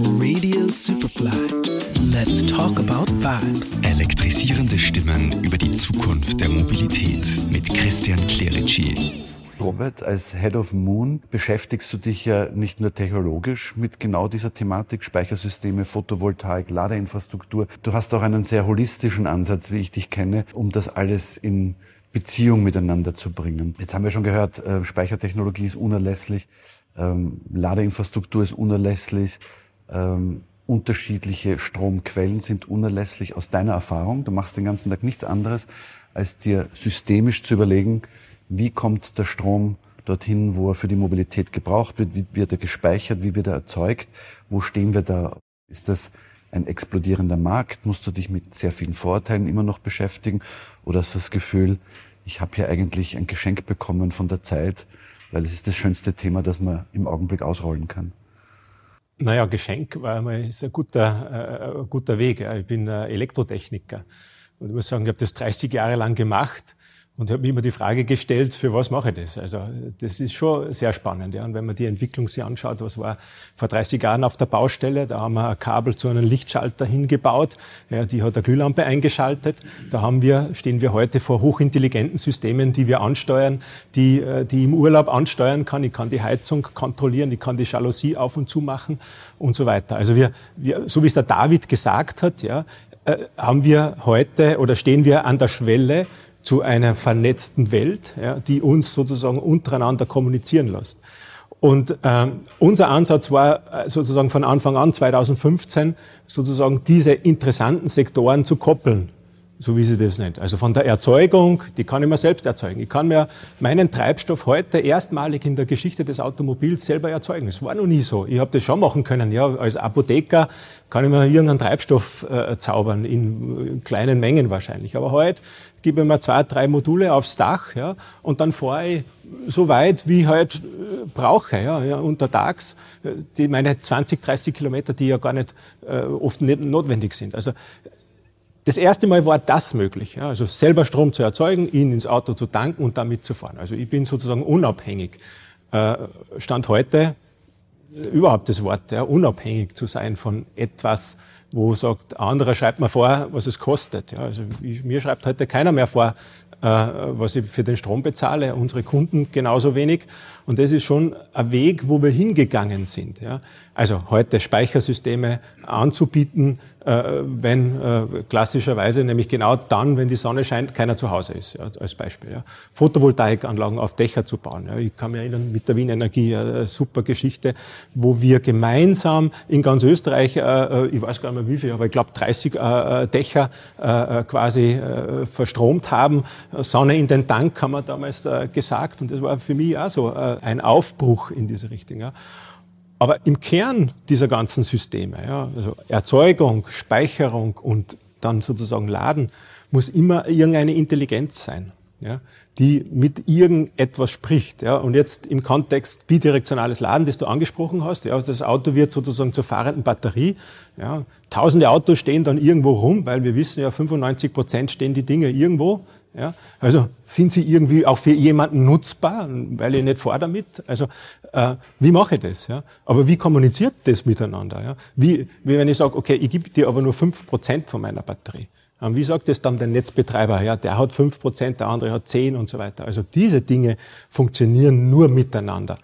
Radio Superfly. Let's talk about vibes. Elektrisierende Stimmen über die Zukunft der Mobilität mit Christian Clerici. Robert, als Head of Moon beschäftigst du dich ja nicht nur technologisch mit genau dieser Thematik, Speichersysteme, Photovoltaik, Ladeinfrastruktur. Du hast auch einen sehr holistischen Ansatz, wie ich dich kenne, um das alles in Beziehung miteinander zu bringen. Jetzt haben wir schon gehört, äh, Speichertechnologie ist unerlässlich, ähm, Ladeinfrastruktur ist unerlässlich, ähm, unterschiedliche Stromquellen sind unerlässlich aus deiner Erfahrung. Du machst den ganzen Tag nichts anderes, als dir systemisch zu überlegen, wie kommt der Strom dorthin, wo er für die Mobilität gebraucht wird, wie wird er gespeichert, wie wird er erzeugt, wo stehen wir da? Ist das ein explodierender Markt? Musst du dich mit sehr vielen Vorurteilen immer noch beschäftigen? Oder hast du das Gefühl, ich habe hier eigentlich ein Geschenk bekommen von der Zeit, weil es ist das schönste Thema, das man im Augenblick ausrollen kann? Naja, Geschenk war einmal ein guter, äh, guter Weg. Ich bin äh, Elektrotechniker. Und ich muss sagen, ich habe das 30 Jahre lang gemacht und habe mir immer die Frage gestellt, für was mache ich das? Also das ist schon sehr spannend. Ja. Und wenn man die Entwicklung sich anschaut, was war vor 30 Jahren auf der Baustelle, da haben wir ein Kabel zu einem Lichtschalter hingebaut, ja, die hat eine Glühlampe eingeschaltet. Da haben wir, stehen wir heute vor hochintelligenten Systemen, die wir ansteuern, die, äh, die im Urlaub ansteuern kann. Ich kann die Heizung kontrollieren, ich kann die Jalousie auf und zu machen und so weiter. Also wir, wir so wie es der David gesagt hat, ja, äh, haben wir heute oder stehen wir an der Schwelle zu einer vernetzten Welt, ja, die uns sozusagen untereinander kommunizieren lässt. Und ähm, unser Ansatz war äh, sozusagen von Anfang an 2015 sozusagen diese interessanten Sektoren zu koppeln so wie sie das nennt. Also von der Erzeugung, die kann ich mir selbst erzeugen. Ich kann mir meinen Treibstoff heute erstmalig in der Geschichte des Automobils selber erzeugen. Es war noch nie so. Ich habe das schon machen können. Ja, als Apotheker kann ich mir irgendeinen Treibstoff äh, zaubern, in kleinen Mengen wahrscheinlich. Aber heute gebe ich mir zwei, drei Module aufs Dach ja, und dann fahre ich so weit, wie ich halt äh, brauche, ja, ja, untertags, äh, die meine 20, 30 Kilometer, die ja gar nicht äh, oft nicht notwendig sind. Also das erste Mal war das möglich, ja, also selber Strom zu erzeugen, ihn ins Auto zu tanken und damit zu fahren. Also ich bin sozusagen unabhängig. Äh, Stand heute äh, überhaupt das Wort, ja, unabhängig zu sein von etwas, wo sagt, anderer schreibt mir vor, was es kostet. Ja, also mir schreibt heute keiner mehr vor, äh, was ich für den Strom bezahle, unsere Kunden genauso wenig. Und das ist schon ein Weg, wo wir hingegangen sind. Ja. Also heute Speichersysteme anzubieten, wenn äh, klassischerweise, nämlich genau dann, wenn die Sonne scheint, keiner zu Hause ist, ja, als Beispiel. Ja. Photovoltaikanlagen auf Dächer zu bauen. Ja. Ich kann mich erinnern, mit der Wien Energie, eine super Geschichte, wo wir gemeinsam in ganz Österreich, äh, ich weiß gar nicht mehr wie viel, aber ich glaube 30 Dächer quasi verstromt haben. Sonne in den Tank, haben wir damals gesagt. Und das war für mich auch so ein Aufbruch in diese Richtung. Ja. Aber im Kern dieser ganzen Systeme, ja, also Erzeugung, Speicherung und dann sozusagen Laden, muss immer irgendeine Intelligenz sein, ja, die mit irgendetwas spricht. Ja. Und jetzt im Kontext bidirektionales Laden, das du angesprochen hast, ja, also das Auto wird sozusagen zur fahrenden Batterie. Ja. Tausende Autos stehen dann irgendwo rum, weil wir wissen ja, 95 Prozent stehen die Dinge irgendwo. Ja? Also sind sie irgendwie auch für jemanden nutzbar, weil ich nicht fahre damit? Also äh, wie mache ich das? Ja? Aber wie kommuniziert das miteinander? Ja? Wie, wie wenn ich sage, okay, ich gebe dir aber nur fünf Prozent von meiner Batterie. Und wie sagt das dann der Netzbetreiber? Ja, der hat fünf Prozent, der andere hat zehn und so weiter. Also diese Dinge funktionieren nur miteinander.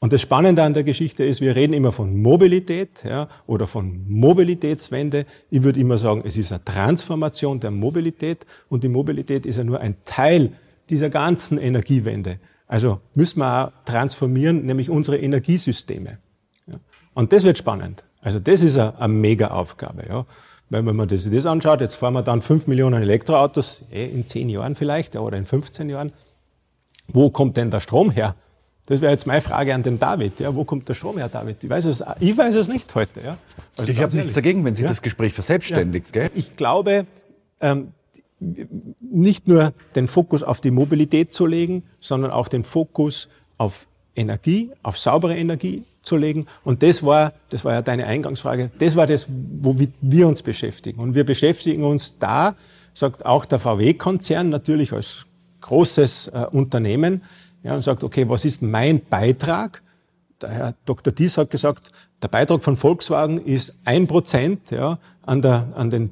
Und das Spannende an der Geschichte ist, wir reden immer von Mobilität ja, oder von Mobilitätswende. Ich würde immer sagen, es ist eine Transformation der Mobilität und die Mobilität ist ja nur ein Teil dieser ganzen Energiewende. Also müssen wir auch transformieren, nämlich unsere Energiesysteme. Ja. Und das wird spannend. Also das ist eine, eine Mega-Aufgabe. Ja. Wenn man das, das anschaut, jetzt fahren wir dann fünf Millionen Elektroautos, eh, in zehn Jahren vielleicht oder in 15 Jahren. Wo kommt denn der Strom her? Das wäre jetzt meine Frage an den David. Ja, wo kommt der Strom her, David? Ich weiß es, ich weiß es nicht heute. Ja. Also ich habe nichts dagegen, wenn sich ja. das Gespräch verselbstständigt. Ja. Gell? Ich glaube, ähm, nicht nur den Fokus auf die Mobilität zu legen, sondern auch den Fokus auf Energie, auf saubere Energie zu legen. Und das war, das war ja deine Eingangsfrage, das war das, womit wir uns beschäftigen. Und wir beschäftigen uns da, sagt auch der VW-Konzern natürlich als großes äh, Unternehmen, ja, und sagt, okay, was ist mein Beitrag der Herr Dr. Dies hat gesagt, der Beitrag von Volkswagen ist ein Prozent ja, an, der, an den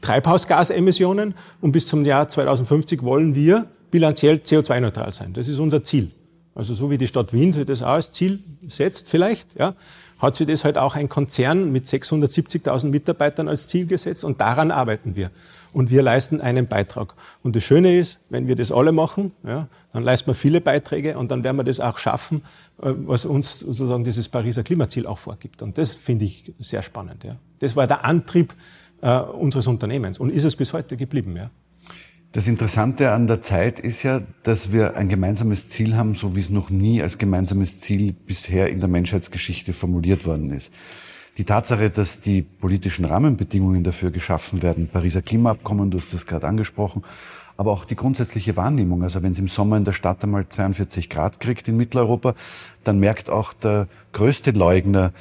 Treibhausgasemissionen und bis zum Jahr 2050 wollen wir bilanziell CO2-neutral sein. Das ist unser Ziel. Also so wie die Stadt Wien sich das auch als Ziel setzt vielleicht, ja, hat sich das halt auch ein Konzern mit 670.000 Mitarbeitern als Ziel gesetzt und daran arbeiten wir. Und wir leisten einen Beitrag. Und das Schöne ist, wenn wir das alle machen, ja, dann leisten wir viele Beiträge und dann werden wir das auch schaffen, äh, was uns sozusagen dieses Pariser Klimaziel auch vorgibt. Und das finde ich sehr spannend. Ja. Das war der Antrieb äh, unseres Unternehmens und ist es bis heute geblieben. Ja. Das Interessante an der Zeit ist ja, dass wir ein gemeinsames Ziel haben, so wie es noch nie als gemeinsames Ziel bisher in der Menschheitsgeschichte formuliert worden ist. Die Tatsache, dass die politischen Rahmenbedingungen dafür geschaffen werden, Pariser Klimaabkommen, du hast das gerade angesprochen, aber auch die grundsätzliche Wahrnehmung. Also wenn es im Sommer in der Stadt einmal 42 Grad kriegt in Mitteleuropa, dann merkt auch der größte Leugner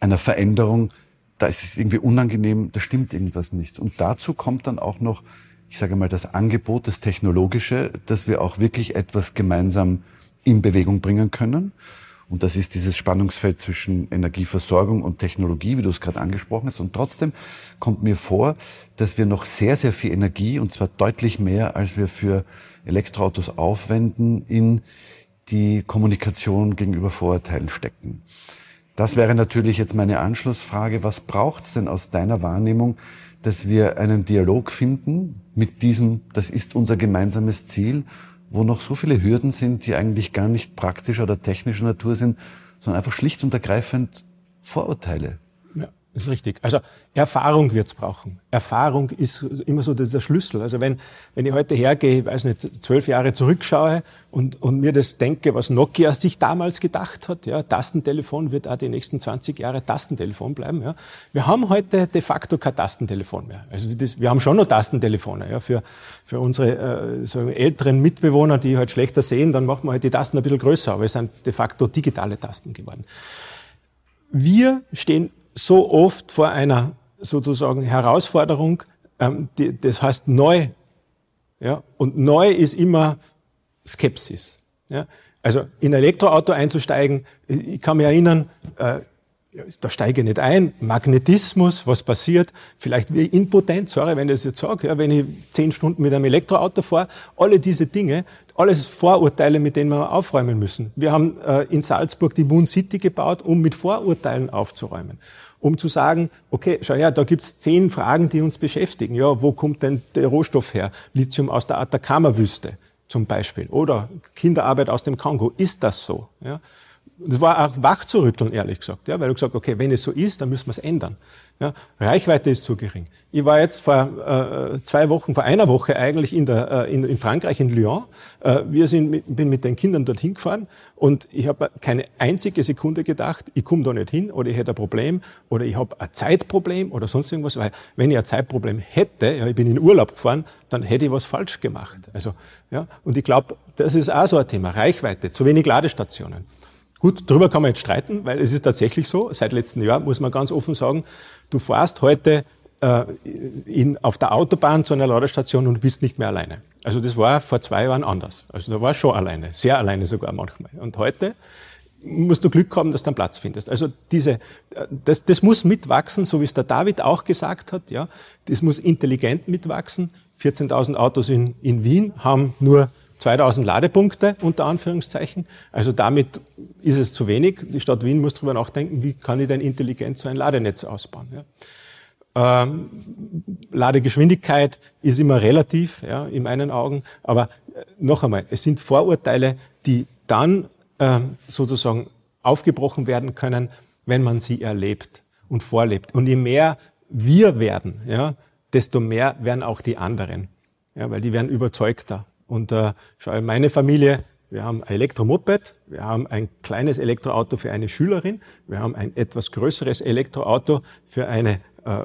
einer Veränderung, da ist es irgendwie unangenehm, da stimmt irgendwas nicht. Und dazu kommt dann auch noch ich sage mal, das Angebot, das Technologische, dass wir auch wirklich etwas gemeinsam in Bewegung bringen können. Und das ist dieses Spannungsfeld zwischen Energieversorgung und Technologie, wie du es gerade angesprochen hast. Und trotzdem kommt mir vor, dass wir noch sehr, sehr viel Energie, und zwar deutlich mehr, als wir für Elektroautos aufwenden, in die Kommunikation gegenüber Vorurteilen stecken. Das wäre natürlich jetzt meine Anschlussfrage. Was braucht es denn aus deiner Wahrnehmung, dass wir einen Dialog finden mit diesem, das ist unser gemeinsames Ziel, wo noch so viele Hürden sind, die eigentlich gar nicht praktischer oder technischer Natur sind, sondern einfach schlicht und ergreifend Vorurteile. Das ist richtig. Also Erfahrung wird's brauchen. Erfahrung ist immer so der Schlüssel. Also wenn, wenn ich heute hergehe, ich weiß nicht, zwölf Jahre zurückschaue und, und mir das denke, was Nokia sich damals gedacht hat, ja, Tastentelefon wird auch die nächsten 20 Jahre Tastentelefon bleiben. Ja. Wir haben heute de facto kein Tastentelefon mehr. Also das, wir haben schon noch Tastentelefone. Ja, für, für unsere äh, so älteren Mitbewohner, die halt schlechter sehen, dann machen wir halt die Tasten ein bisschen größer, aber es sind de facto digitale Tasten geworden. Wir stehen so oft vor einer sozusagen Herausforderung, ähm, die, das heißt neu. Ja? Und neu ist immer Skepsis. Ja? Also in ein Elektroauto einzusteigen, ich kann mich erinnern, äh, da steige ich nicht ein, Magnetismus, was passiert, vielleicht wie impotent, sorry, wenn ich das jetzt sage, ja, wenn ich zehn Stunden mit einem Elektroauto fahre, alle diese Dinge, alles Vorurteile, mit denen wir aufräumen müssen. Wir haben äh, in Salzburg die Moon City gebaut, um mit Vorurteilen aufzuräumen um zu sagen, okay, schau her, da gibt's zehn Fragen, die uns beschäftigen. Ja, wo kommt denn der Rohstoff her? Lithium aus der Atacama-Wüste zum Beispiel oder Kinderarbeit aus dem Kongo. Ist das so? Ja? Das war auch wach zu rütteln, ehrlich gesagt, ja, weil du gesagt, okay, wenn es so ist, dann müssen wir es ändern. Ja, Reichweite ist zu gering. Ich war jetzt vor äh, zwei Wochen, vor einer Woche eigentlich in, der, äh, in, in Frankreich, in Lyon. Äh, wir sind mit, bin mit den Kindern dorthin gefahren und ich habe keine einzige Sekunde gedacht, ich komme da nicht hin oder ich hätte ein Problem oder ich habe ein Zeitproblem oder sonst irgendwas. Weil wenn ich ein Zeitproblem hätte, ja, ich bin in Urlaub gefahren, dann hätte ich was falsch gemacht. Also, ja, und ich glaube, das ist auch so ein Thema. Reichweite, zu wenig Ladestationen. Gut, darüber kann man jetzt streiten, weil es ist tatsächlich so, seit letztem Jahr muss man ganz offen sagen, du fährst heute äh, in, auf der Autobahn zu einer Ladestation und bist nicht mehr alleine. Also das war vor zwei Jahren anders. Also da war schon alleine, sehr alleine sogar manchmal. Und heute musst du Glück haben, dass du einen Platz findest. Also diese, äh, das, das muss mitwachsen, so wie es der David auch gesagt hat. Ja, das muss intelligent mitwachsen. 14.000 Autos in, in Wien haben nur 2000 Ladepunkte unter Anführungszeichen. Also damit ist es zu wenig. Die Stadt Wien muss darüber nachdenken, wie kann ich denn intelligent so ein Ladenetz ausbauen. Ja. Ähm, Ladegeschwindigkeit ist immer relativ, ja, in meinen Augen. Aber äh, noch einmal, es sind Vorurteile, die dann äh, sozusagen aufgebrochen werden können, wenn man sie erlebt und vorlebt. Und je mehr wir werden, ja, desto mehr werden auch die anderen, ja, weil die werden überzeugter. Und äh, schau, meine Familie, wir haben ein Elektromoped, wir haben ein kleines Elektroauto für eine Schülerin, wir haben ein etwas größeres Elektroauto für eine äh,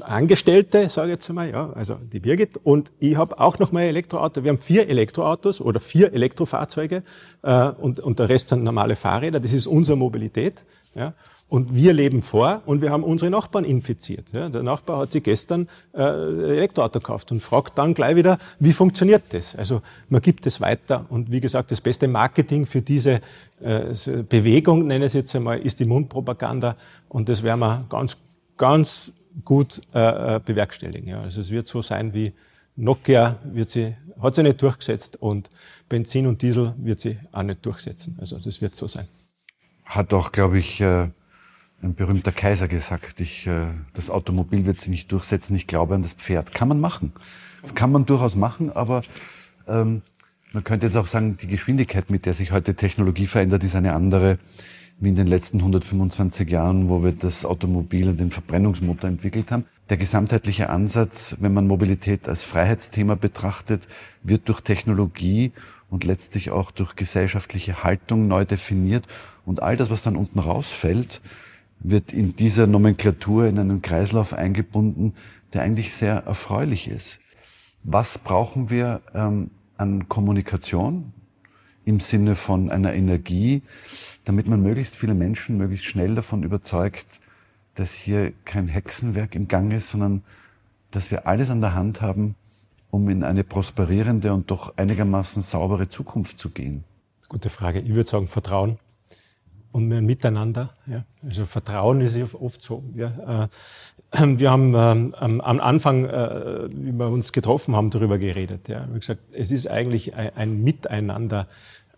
Angestellte, sage ich jetzt einmal, ja, also die Birgit. Und ich habe auch noch mein Elektroauto. Wir haben vier Elektroautos oder vier Elektrofahrzeuge äh, und, und der Rest sind normale Fahrräder. Das ist unsere Mobilität. Ja. Und wir leben vor und wir haben unsere Nachbarn infiziert. Ja, der Nachbar hat sich gestern äh, Elektroauto gekauft und fragt dann gleich wieder, wie funktioniert das? Also man gibt es weiter. Und wie gesagt, das beste Marketing für diese äh, Bewegung, nenne ich es jetzt einmal, ist die Mundpropaganda. Und das werden wir ganz, ganz gut äh, äh bewerkstelligen. Ja. Also es wird so sein wie Nokia wird sie, hat sie nicht durchgesetzt und Benzin und Diesel wird sie auch nicht durchsetzen. Also das wird so sein. Hat auch, glaube ich, äh, ein berühmter Kaiser gesagt, ich, äh, das Automobil wird sich nicht durchsetzen, ich glaube an das Pferd. Kann man machen. Das kann man durchaus machen, aber ähm, man könnte jetzt auch sagen, die Geschwindigkeit, mit der sich heute Technologie verändert, ist eine andere wie in den letzten 125 Jahren, wo wir das Automobil und den Verbrennungsmotor entwickelt haben. Der gesamtheitliche Ansatz, wenn man Mobilität als Freiheitsthema betrachtet, wird durch Technologie und letztlich auch durch gesellschaftliche Haltung neu definiert. Und all das, was dann unten rausfällt, wird in dieser Nomenklatur in einen Kreislauf eingebunden, der eigentlich sehr erfreulich ist. Was brauchen wir ähm, an Kommunikation im Sinne von einer Energie, damit man möglichst viele Menschen möglichst schnell davon überzeugt, dass hier kein Hexenwerk im Gang ist, sondern dass wir alles an der Hand haben, um in eine prosperierende und doch einigermaßen saubere Zukunft zu gehen? Gute Frage. Ich würde sagen Vertrauen und mehr Miteinander. Ja. Also Vertrauen ist oft so. Ja. Äh, wir haben ähm, am Anfang, äh, wie wir uns getroffen haben, darüber geredet. Ja. Wir haben gesagt, es ist eigentlich ein, ein Miteinander,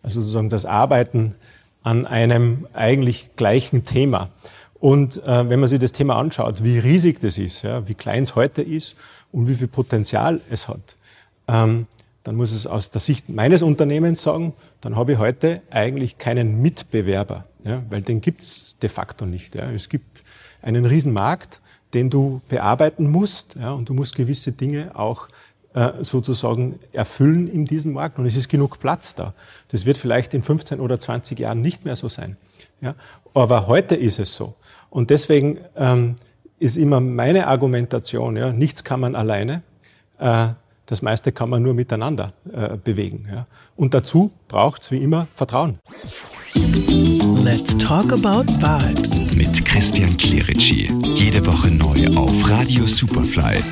also sozusagen das Arbeiten an einem eigentlich gleichen Thema. Und äh, wenn man sich das Thema anschaut, wie riesig das ist, ja, wie klein es heute ist und wie viel Potenzial es hat, ähm, dann muss es aus der Sicht meines Unternehmens sagen, dann habe ich heute eigentlich keinen Mitbewerber, ja, weil den gibt's de facto nicht. Ja. Es gibt einen Riesenmarkt, den du bearbeiten musst ja, und du musst gewisse Dinge auch äh, sozusagen erfüllen in diesem Markt und es ist genug Platz da. Das wird vielleicht in 15 oder 20 Jahren nicht mehr so sein. Ja. Aber heute ist es so. Und deswegen ähm, ist immer meine Argumentation, ja, nichts kann man alleine. Äh, das meiste kann man nur miteinander äh, bewegen. Ja. Und dazu braucht es wie immer Vertrauen. Let's talk about vibes. Mit Christian Clerici. Jede Woche neu auf Radio Superfly.